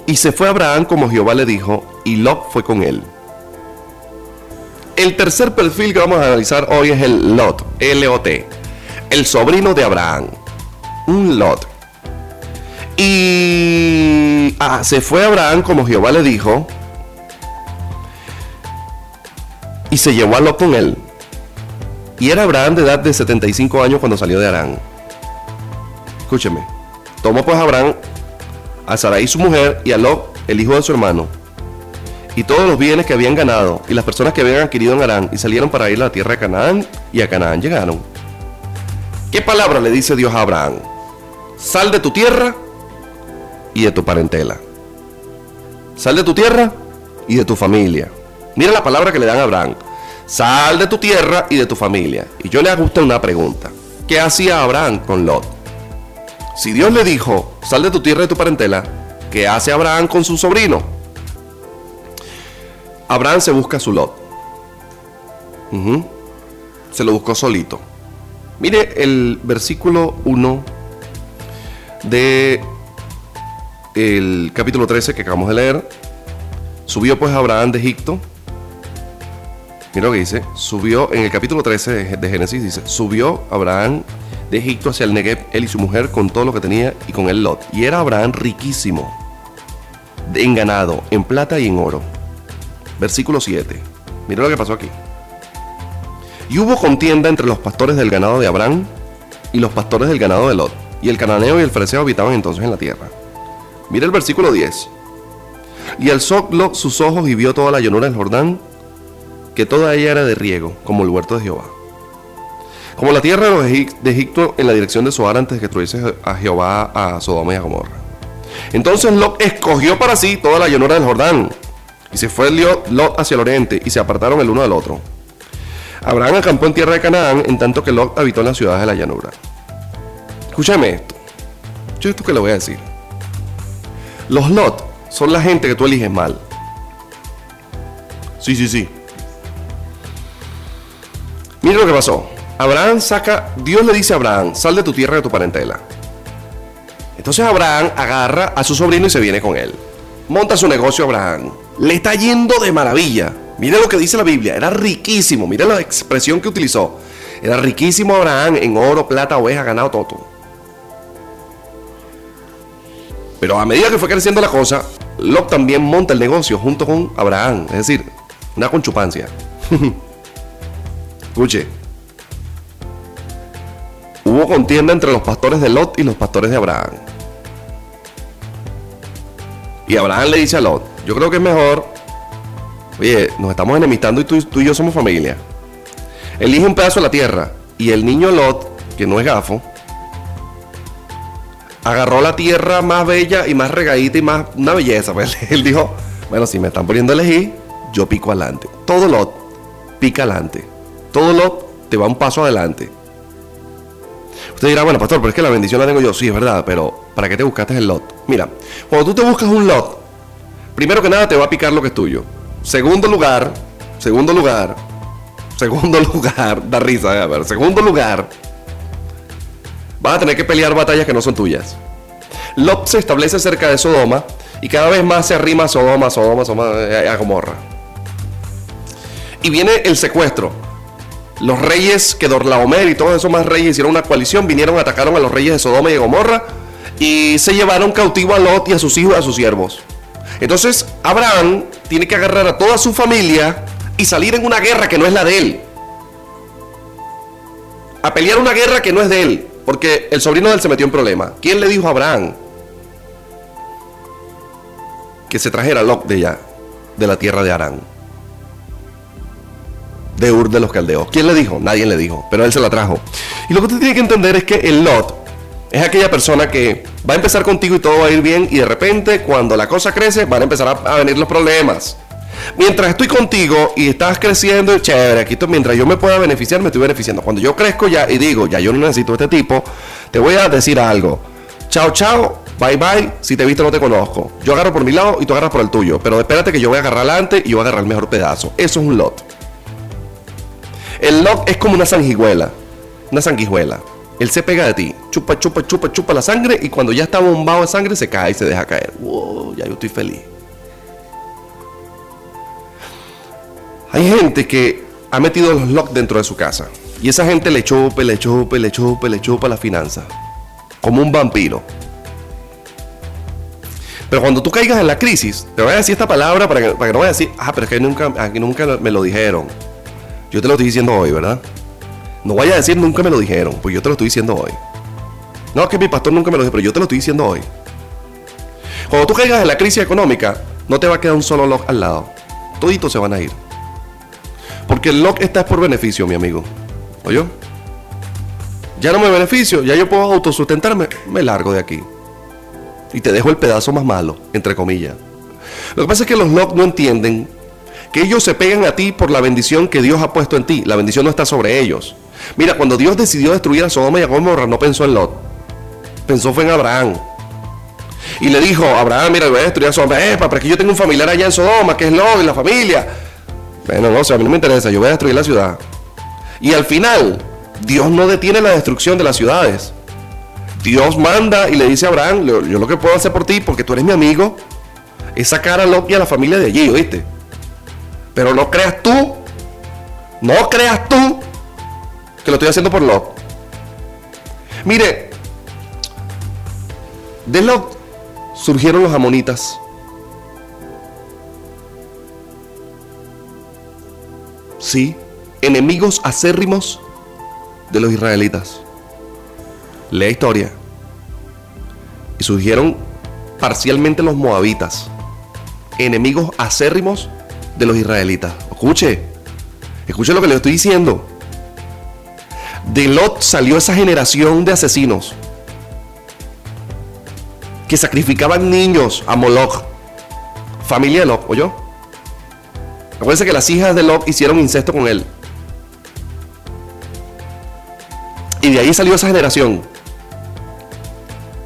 Y se fue Abraham como Jehová le dijo, y Lot fue con él. El tercer perfil que vamos a analizar hoy es el Lot, L-O-T, el sobrino de Abraham, un Lot. Y ah, se fue Abraham como Jehová le dijo, y se llevó a Lot con él. Y era Abraham de edad de 75 años cuando salió de Arán. Escúcheme. Tomó pues Abraham a Sarai su mujer y a Lot, el hijo de su hermano, y todos los bienes que habían ganado y las personas que habían adquirido en Arán y salieron para ir a la tierra de Canaán y a Canaán llegaron. ¿Qué palabra le dice Dios a Abraham? Sal de tu tierra y de tu parentela. Sal de tu tierra y de tu familia. Mira la palabra que le dan a Abraham. Sal de tu tierra y de tu familia. Y yo le hago a una pregunta. ¿Qué hacía Abraham con Lot? Si Dios le dijo, sal de tu tierra y de tu parentela, ¿qué hace Abraham con su sobrino? Abraham se busca su lot. Se lo buscó solito. Mire el versículo 1 de el capítulo 13 que acabamos de leer. Subió pues Abraham de Egipto. Mira lo que dice. Subió en el capítulo 13 de Génesis, dice, subió Abraham de Egipto hacia el Negev, él y su mujer, con todo lo que tenía y con el Lot. Y era Abraham riquísimo, en ganado, en plata y en oro. Versículo 7. Mira lo que pasó aquí. Y hubo contienda entre los pastores del ganado de Abraham y los pastores del ganado de Lot. Y el cananeo y el fereceo habitaban entonces en la tierra. Mira el versículo 10. Y alzó sus ojos y vio toda la llanura del Jordán, que toda ella era de riego, como el huerto de Jehová como la tierra de Egipto en la dirección de Soar antes de que truyese a Jehová a Sodoma y a Gomorra. Entonces Lot escogió para sí toda la llanura del Jordán, y se fue Lot hacia el oriente, y se apartaron el uno del otro. Abraham acampó en tierra de Canaán, en tanto que Lot habitó en las ciudades de la llanura. Escúchame esto. Yo esto que le voy a decir. Los Lot son la gente que tú eliges mal. Sí, sí, sí. Mira lo que pasó. Abraham saca, Dios le dice a Abraham, sal de tu tierra y de tu parentela. Entonces Abraham agarra a su sobrino y se viene con él. Monta su negocio Abraham. Le está yendo de maravilla. Mire lo que dice la Biblia. Era riquísimo. Mire la expresión que utilizó. Era riquísimo Abraham en oro, plata, oveja, ganado, todo. Pero a medida que fue creciendo la cosa, Lot también monta el negocio junto con Abraham, es decir, una conchupancia. [LAUGHS] Escuche, hubo contienda entre los pastores de Lot y los pastores de Abraham. Y Abraham le dice a Lot, yo creo que es mejor, oye, nos estamos enemistando y tú, y yo somos familia. Elige un pedazo de la tierra. Y el niño Lot, que no es gafo, agarró la tierra más bella y más regadita y más una belleza. Pues [LAUGHS] él dijo, bueno, si me están poniendo a elegir, yo pico adelante. Todo lot pica adelante. Todo lot te va un paso adelante. Usted dirá, bueno, pastor, pero es que la bendición la tengo yo. Sí, es verdad, pero ¿para qué te buscaste el lot? Mira, cuando tú te buscas un lot, primero que nada te va a picar lo que es tuyo. Segundo lugar, segundo lugar, segundo [LAUGHS] lugar, da risa, a ver, segundo lugar, vas a tener que pelear batallas que no son tuyas. Lot se establece cerca de Sodoma y cada vez más se arrima a Sodoma, Sodoma, Sodoma, eh, a Gomorra. Y viene el secuestro. Los reyes que Dorlaomer y todos esos más reyes hicieron una coalición, vinieron, atacaron a los reyes de Sodoma y de Gomorra y se llevaron cautivo a Lot y a sus hijos y a sus siervos. Entonces Abraham tiene que agarrar a toda su familia y salir en una guerra que no es la de él. A pelear una guerra que no es de él. Porque el sobrino de él se metió en problema. ¿Quién le dijo a Abraham que se trajera Lot de allá, de la tierra de Arán? De Ur de los Caldeos. ¿Quién le dijo? Nadie le dijo, pero él se la trajo. Y lo que usted tiene que entender es que el Lot es aquella persona que va a empezar contigo y todo va a ir bien y de repente cuando la cosa crece van a empezar a, a venir los problemas. Mientras estoy contigo y estás creciendo, chévere, aquí mientras yo me pueda beneficiar, me estoy beneficiando. Cuando yo crezco ya y digo, ya yo no necesito este tipo, te voy a decir algo. Chao, chao, bye bye, si te visto no te conozco. Yo agarro por mi lado y tú agarras por el tuyo. Pero espérate que yo voy a agarrar adelante y yo voy a agarrar el mejor pedazo. Eso es un lot. El lot es como una sanguijuela. Una sanguijuela. Él se pega de ti, chupa, chupa, chupa, chupa la sangre y cuando ya está bombado de sangre se cae y se deja caer. Wow, ya yo estoy feliz. Hay gente que ha metido los locks dentro de su casa. Y esa gente le chupa, le chupa, le chupa, le chupa la finanza. Como un vampiro. Pero cuando tú caigas en la crisis, te voy a decir esta palabra para que, para que no vayas a decir, ah, pero es que nunca, aquí nunca me lo dijeron. Yo te lo estoy diciendo hoy, ¿verdad? No vaya a decir nunca me lo dijeron, pues yo te lo estoy diciendo hoy. No, es que mi pastor nunca me lo dijo, pero yo te lo estoy diciendo hoy. Cuando tú caigas en la crisis económica, no te va a quedar un solo lock al lado. Toditos se van a ir. Porque el lock está por beneficio, mi amigo. ¿Oye? Ya no me beneficio, ya yo puedo autosustentarme, me largo de aquí. Y te dejo el pedazo más malo, entre comillas. Lo que pasa es que los lock no entienden que ellos se pegan a ti por la bendición que Dios ha puesto en ti. La bendición no está sobre ellos. Mira, cuando Dios decidió destruir a Sodoma y a Gomorra, no pensó en Lot. Pensó fue en Abraham. Y le dijo, Abraham, mira, voy a destruir a Sodoma. Eh, para que yo tenga un familiar allá en Sodoma, que es Lot y la familia. Bueno, no, o sea, a mí no me interesa, yo voy a destruir la ciudad. Y al final, Dios no detiene la destrucción de las ciudades. Dios manda y le dice a Abraham, yo lo que puedo hacer por ti, porque tú eres mi amigo, es sacar a Lot y a la familia de allí, ¿oíste? Pero no creas tú, no creas tú que lo estoy haciendo por Lot. Mire, de Lot surgieron los amonitas. Sí, enemigos acérrimos de los israelitas. Lea historia. Y surgieron parcialmente los moabitas, enemigos acérrimos de los israelitas. Escuche, escuche lo que le estoy diciendo. De Lot salió esa generación de asesinos que sacrificaban niños a Moloch, familia de Lot, ¿oyó? Acuérdense que las hijas de Lot hicieron incesto con él. Y de ahí salió esa generación.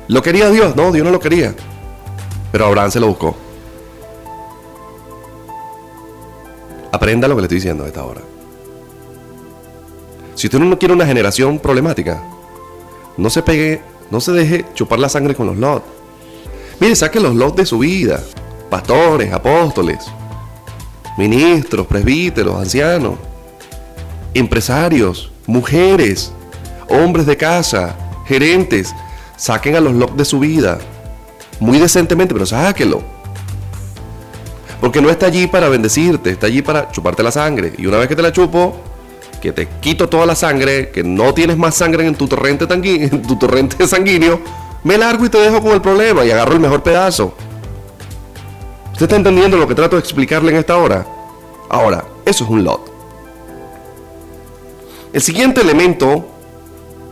¿Lo quería Dios? No, Dios no lo quería. Pero Abraham se lo buscó. Aprenda lo que le estoy diciendo a esta hora. Si usted no quiere una generación problemática, no se pegue, no se deje chupar la sangre con los Lot. Mire, saque los Lot de su vida. Pastores, apóstoles, ministros, presbíteros, ancianos, empresarios, mujeres, hombres de casa, gerentes, saquen a los locks de su vida. Muy decentemente, pero sáquenlo. Porque no está allí para bendecirte, está allí para chuparte la sangre. Y una vez que te la chupo, que te quito toda la sangre, que no tienes más sangre en tu torrente, [LAUGHS] en tu torrente sanguíneo, me largo y te dejo con el problema y agarro el mejor pedazo. ¿Usted está entendiendo lo que trato de explicarle en esta hora? Ahora, eso es un lot. El siguiente elemento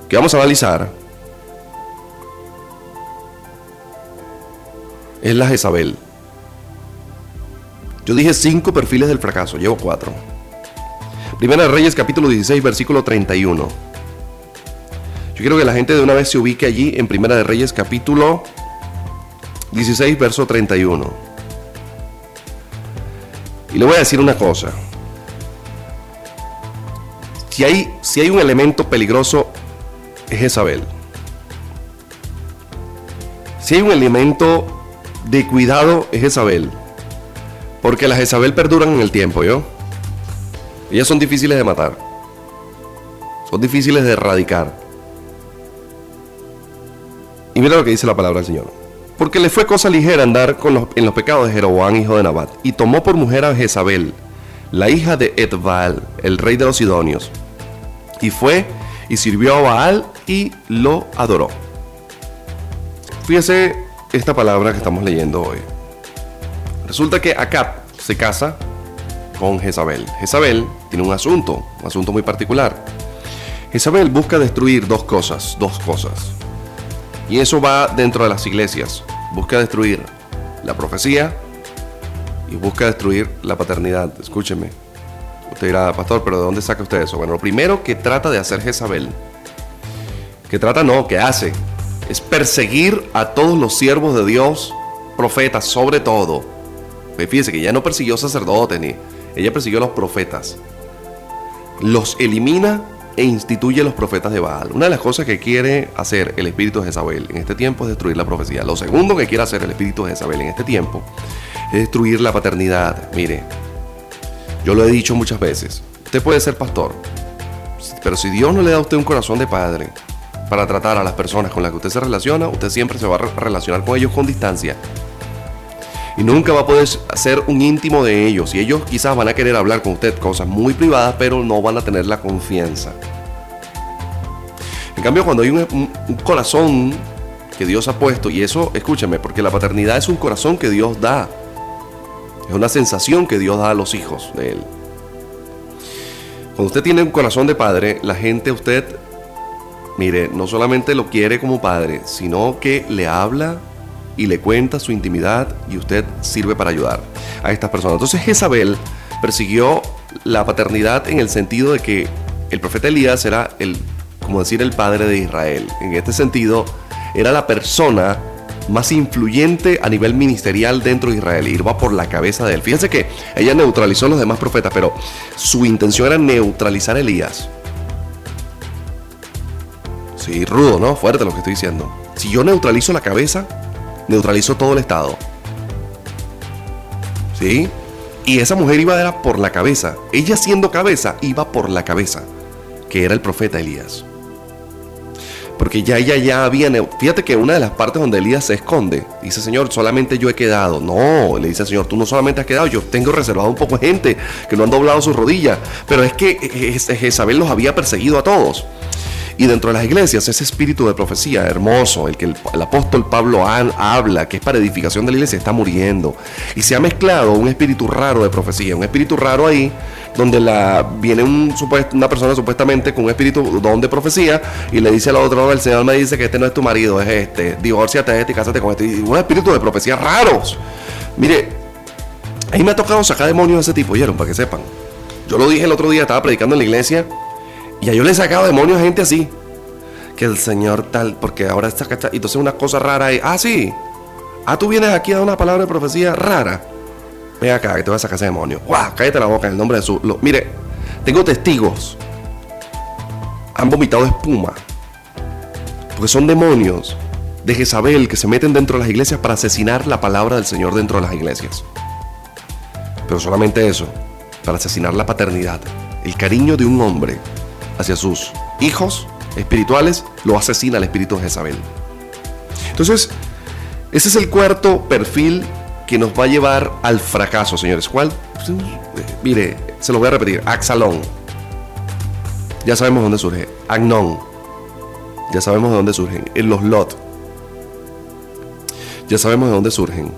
que vamos a analizar es la Jezabel. Yo dije cinco perfiles del fracaso, llevo cuatro. Primera de Reyes capítulo 16 versículo 31. Yo quiero que la gente de una vez se ubique allí en Primera de Reyes capítulo 16 verso 31. Y le voy a decir una cosa. Si hay, si hay un elemento peligroso es Jezabel. Si hay un elemento de cuidado es Jezabel. Porque las Jezabel perduran en el tiempo, ¿yo? Ellas son difíciles de matar. Son difíciles de erradicar. Y mira lo que dice la palabra del Señor. Porque le fue cosa ligera andar con en los pecados de Jeroboam, hijo de Nabat, y tomó por mujer a Jezabel, la hija de Etbaal, el rey de los Sidonios, y fue y sirvió a Baal y lo adoró. Fíjese esta palabra que estamos leyendo hoy. Resulta que Acab se casa con Jezabel. Jezabel tiene un asunto, un asunto muy particular. Jezabel busca destruir dos cosas, dos cosas. Y eso va dentro de las iglesias. Busca destruir la profecía y busca destruir la paternidad. Escúcheme. Usted dirá, pastor, pero ¿de dónde saca usted eso? Bueno, lo primero que trata de hacer Jezabel, que trata no, que hace, es perseguir a todos los siervos de Dios, profetas sobre todo. Fíjese que ya no persiguió sacerdotes ni ella persiguió a los profetas. Los elimina e instituye a los profetas de Baal. Una de las cosas que quiere hacer el espíritu de Jezabel en este tiempo es destruir la profecía. Lo segundo que quiere hacer el espíritu de Jezabel en este tiempo es destruir la paternidad. Mire, yo lo he dicho muchas veces. Usted puede ser pastor, pero si Dios no le da a usted un corazón de padre para tratar a las personas con las que usted se relaciona, usted siempre se va a relacionar con ellos con distancia y nunca va a poder ser un íntimo de ellos. Y ellos quizás van a querer hablar con usted cosas muy privadas, pero no van a tener la confianza. En cambio, cuando hay un, corazón que Dios ha puesto, y eso, escúcheme, porque la paternidad es un corazón que Dios da. Es una sensación que Dios da a los hijos de Él. Cuando usted tiene un corazón de padre, la gente, usted, mire, no solamente lo quiere como padre, sino que le habla y le cuenta su intimidad y usted sirve para ayudar a estas personas. Entonces Jezabel persiguió la paternidad en el sentido de que el profeta Elías era el, como decir, el padre de Israel. En este sentido, era la persona más influyente a nivel ministerial dentro de Israel. Y iba por la cabeza de él. Fíjense que ella neutralizó a los demás profetas, pero su intención era neutralizar a Elías. Sí, rudo, ¿no? Fuerte lo que estoy diciendo. Si yo neutralizo la cabeza, neutralizó todo el Estado. ¿Sí? Y esa mujer iba era por la cabeza. Ella siendo cabeza, iba por la cabeza, que era el profeta Elías. Porque ya ella ya había... Fíjate que una de las partes donde Elías se esconde, dice, Señor, solamente yo he quedado. No, le dice, Señor, tú no solamente has quedado, yo tengo reservado un poco de gente que no han doblado sus rodillas. Pero es que Jezabel los había perseguido a todos. Y dentro de las iglesias, ese espíritu de profecía hermoso, el que el, apóstol Pablo habla, que es para edificación de la iglesia, está muriendo. Y se ha mezclado un espíritu raro de profecía, un espíritu raro ahí, donde la, viene un, una persona supuestamente con un espíritu don de profecía y le dice al otro, el Señor me dice que este no es tu marido, es este, divórciate de este y cásate con este. Y un espíritu de profecía raros. Mire, ahí me ha tocado sacar demonios de ese tipo, ¿oyeron? Para que sepan. Yo lo dije el otro día, estaba predicando en la iglesia y yo le he sacado demonios a gente así. Que el Señor tal, porque ahora está Y entonces una cosa rara ahí. Ah, sí. Ah, tú vienes aquí a dar una palabra de profecía rara. Ven acá, que te voy a sacar ese demonio. ¡Guau! Cállate la boca en el nombre de su. mire, tengo testigos. Han vomitado espuma. Porque son demonios de Jezabel que se meten dentro de las iglesias para asesinar la palabra del Señor dentro de las iglesias. Pero solamente eso, para asesinar la paternidad, el cariño de un hombre hacia sus hijos espirituales, lo asesina el espíritu de Jezabel. Entonces, ese es el cuarto perfil que nos va a llevar al fracaso, señores. ¿Cuál? Mire, se lo voy a repetir. Axalón. Ya sabemos dónde surge. Agnon. Ya sabemos de dónde surgen. En los Lot. Ya sabemos de dónde surgen.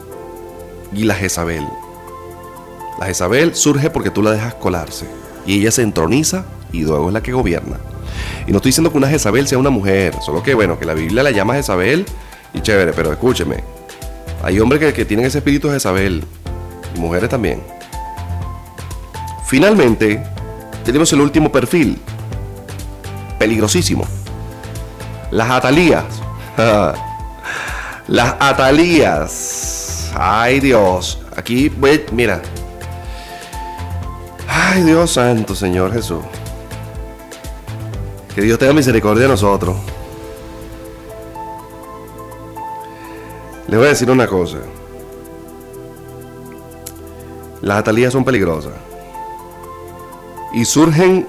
Y la Jezabel. La Jezabel surge porque tú la dejas colarse. Y ella se entroniza y luego es la que gobierna. Y no estoy diciendo que una Jezabel sea una mujer, solo que bueno, que la Biblia la llama Jezabel y chévere, pero escúcheme. Hay hombres que, tienen ese espíritu de Jezabel y mujeres también. Finalmente, tenemos el último perfil, peligrosísimo. Las atalías. [LAUGHS] Las atalías. Ay Dios. Aquí, mira. Ay Dios santo, Señor Jesús. Que Dios tenga misericordia de nosotros. Les voy a decir una cosa. Las atalías son peligrosas. Y surgen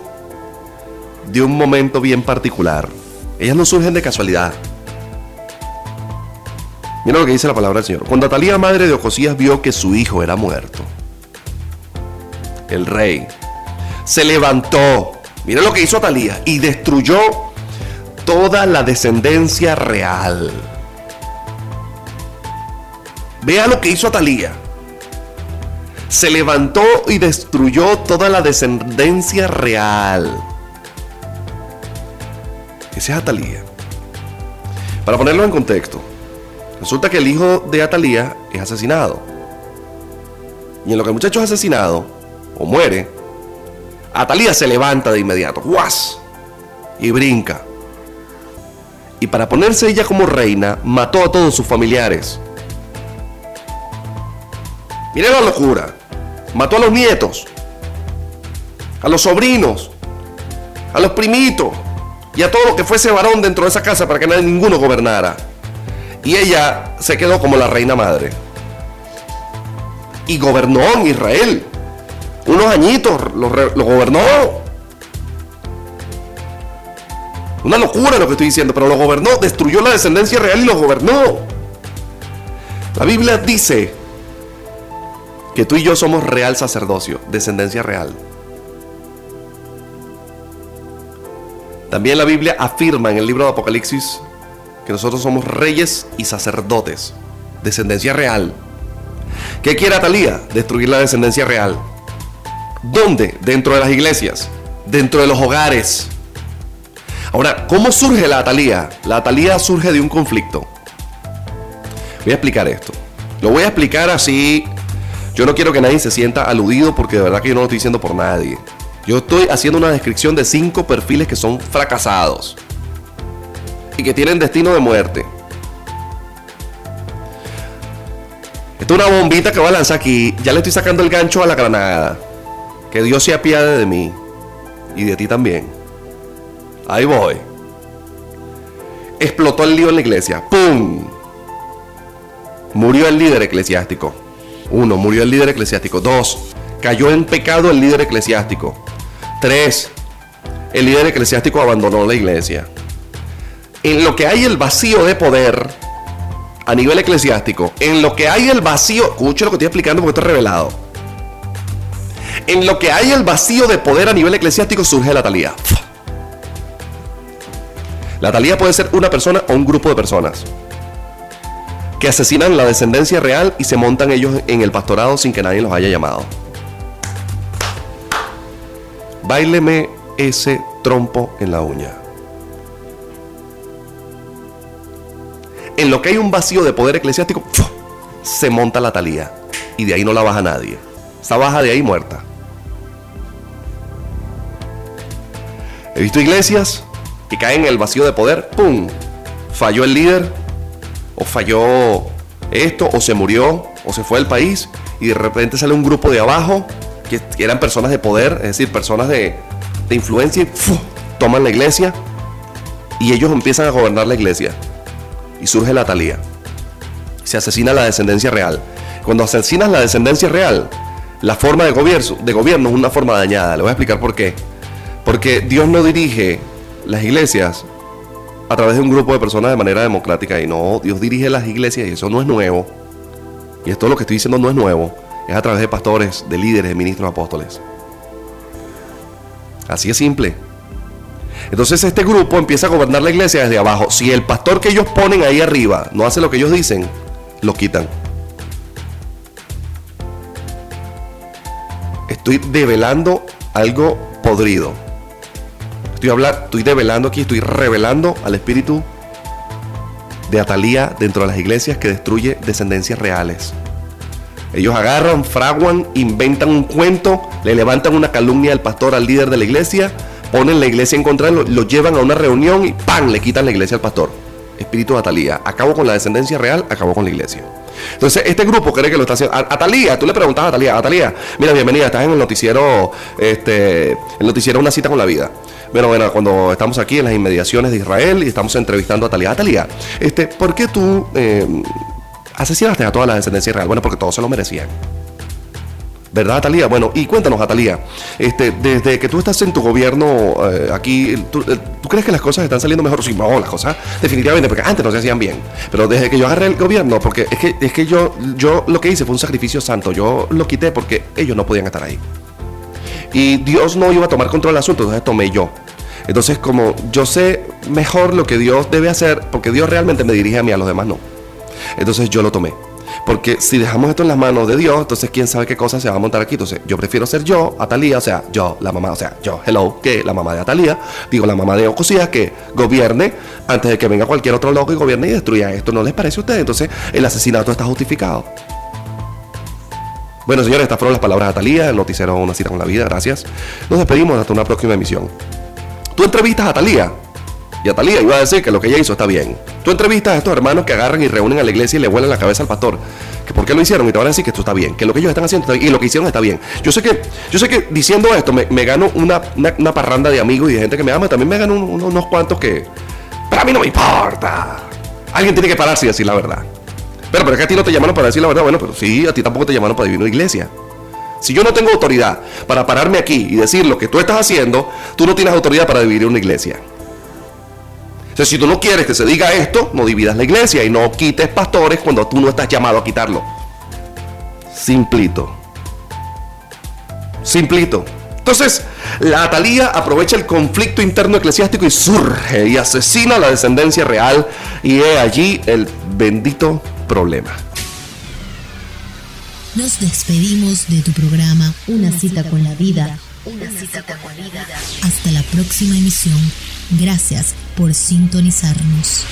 de un momento bien particular. Ellas no surgen de casualidad. Mira lo que dice la palabra del Señor. Cuando Atalía, madre de Ocosías, vio que su hijo era muerto, el rey se levantó Mira lo que hizo Atalía y destruyó toda la descendencia real. Vea lo que hizo Atalía. Se levantó y destruyó toda la descendencia real. Ese es Atalía. Para ponerlo en contexto, resulta que el hijo de Atalía es asesinado. Y en lo que el muchacho es asesinado o muere, Atalía se levanta de inmediato, ¡guas! Y brinca. Y para ponerse ella como reina, mató a todos sus familiares. Mire la locura. Mató a los nietos, a los sobrinos, a los primitos y a todo lo que fuese varón dentro de esa casa para que nadie, ninguno gobernara. Y ella se quedó como la reina madre. Y gobernó en Israel unos añitos, lo, gobernó. Una locura lo que estoy diciendo, pero lo gobernó, destruyó la descendencia real y lo gobernó. La Biblia dice que tú y yo somos real sacerdocio, descendencia real. También la Biblia afirma en el libro de Apocalipsis que nosotros somos reyes y sacerdotes, descendencia real. ¿Qué quiere Atalía? Destruir la descendencia real. ¿Dónde? Dentro de las iglesias, dentro de los hogares. Ahora, ¿cómo surge la atalía? La atalía surge de un conflicto. Voy a explicar esto. Lo voy a explicar así. Yo no quiero que nadie se sienta aludido porque de verdad que yo no lo estoy diciendo por nadie. Yo estoy haciendo una descripción de cinco perfiles que son fracasados y que tienen destino de muerte. Esta es una bombita que voy a lanzar aquí. Ya le estoy sacando el gancho a la granada. Que Dios se apiade de mí y de ti también. Ahí voy. Explotó el lío en la iglesia. ¡Pum! Murió el líder eclesiástico. Uno, murió el líder eclesiástico. Dos, cayó en pecado el líder eclesiástico. Tres, el líder eclesiástico abandonó la iglesia. En lo que hay el vacío de poder a nivel eclesiástico, en lo que hay el vacío, escucha lo que estoy explicando porque esto es revelado en lo que hay el vacío de poder a nivel eclesiástico surge la talía. La talía puede ser una persona o un grupo de personas que asesinan la descendencia real y se montan ellos en el pastorado sin que nadie los haya llamado. Báileme ese trompo en la uña. En lo que hay un vacío de poder eclesiástico, se monta la talía y de ahí no la baja nadie. Esa baja de ahí muerta. He visto iglesias que caen en el vacío de poder, ¡pum! Falló el líder, o falló esto, o se murió, o se fue del país, y de repente sale un grupo de abajo, que, eran personas de poder, es decir, personas de, influencia, y toman la iglesia, y ellos empiezan a gobernar la iglesia. Y surge la talía. Se asesina la descendencia real. Cuando asesinas la descendencia real, la forma de gobierno, de gobierno es una forma dañada. Le voy a explicar por qué. Porque Dios no dirige las iglesias a través de un grupo de personas de manera democrática y no, Dios dirige las iglesias y eso no es nuevo. y esto lo que estoy diciendo no es nuevo, es a través de pastores, de líderes, de ministros, apóstoles. Así es simple. Entonces este grupo empieza a gobernar la iglesia desde abajo. Si el pastor que ellos ponen ahí arriba no hace lo que ellos dicen, lo quitan. Estoy develando algo podrido. Estoy, hablando, estoy develando aquí, estoy revelando al espíritu de Atalía dentro de las iglesias que destruye descendencias reales. Ellos agarran, fraguan, inventan un cuento, le levantan una calumnia al pastor, al líder de la iglesia, ponen la iglesia en contra, lo, llevan a una reunión y ¡pam! le quitan la iglesia al pastor. Espíritu de Atalía. Acabo con la descendencia real, acabo con la iglesia. Entonces, este grupo cree que lo está haciendo. Atalía, tú le preguntas a Atalía, Atalía, mira, bienvenida, estás en el noticiero, este, el noticiero Una cita con la vida. Bueno, bueno, cuando estamos aquí en las inmediaciones de Israel y estamos entrevistando a Atalía. Atalía, este, ¿por qué tú eh, asesinaste a toda la descendencia israel? Bueno, porque todos se lo merecían. ¿Verdad, Atalía? Bueno, y cuéntanos, Atalía, este, desde que tú estás en tu gobierno eh, aquí, ¿tú, eh, ¿tú, crees que las cosas están saliendo mejor? Sí, no, las cosas definitivamente, porque antes no se hacían bien. Pero desde que yo agarré el gobierno, porque es que, es que yo, yo lo que hice fue un sacrificio santo, yo lo quité porque ellos no podían estar ahí. Y Dios no iba a tomar control del asunto, entonces tomé yo. Entonces, como yo sé mejor lo que Dios debe hacer, porque Dios realmente me dirige a mí, a los demás no. Entonces yo lo tomé. Porque si dejamos esto en las manos de Dios, entonces quién sabe qué cosa se va a montar aquí. Entonces yo prefiero ser yo, Atalía, o sea, yo, la mamá, o sea, yo, hello, que la mamá de Atalía, digo la mamá de Ocosías, que gobierne antes de que venga cualquier otro loco y gobierne y destruya esto. ¿No les parece a ustedes? Entonces el asesinato está justificado. Bueno, señores, estas fueron las palabras de Atalía, el noticiero Una cita con la vida, gracias. Nos despedimos hasta una próxima emisión. Tú entrevistas a Talía. Y a Talía iba a decir que lo que ella hizo está bien. Tú entrevistas a estos hermanos que agarran y reúnen a la iglesia y le vuelan la cabeza al pastor. Que por qué lo hicieron y te van a decir que esto está bien. Que lo que ellos están haciendo y lo que hicieron está bien. Yo sé que, yo sé que diciendo esto me, me gano una, una, parranda de amigos y de gente que me ama. También me gano unos, unos cuantos que. Pero a mí no me importa. Alguien tiene que pararse y decir la verdad. Pero, pero es que a ti no te llamaron para decir la verdad. Bueno, pero sí, a ti tampoco te llamaron para vivir una iglesia. Si yo no tengo autoridad para pararme aquí y decir lo que tú estás haciendo, tú no tienes autoridad para dividir una iglesia. O sea, si tú no quieres que se diga esto, no dividas la iglesia y no quites pastores cuando tú no estás llamado a quitarlo. Simplito. Simplito. Entonces, la Atalía aprovecha el conflicto interno eclesiástico y surge y asesina a la descendencia real y he allí el bendito problema. Nos despedimos de tu programa Una cita con la vida. Una cita con la vida. Hasta la próxima emisión. Gracias por sintonizarnos.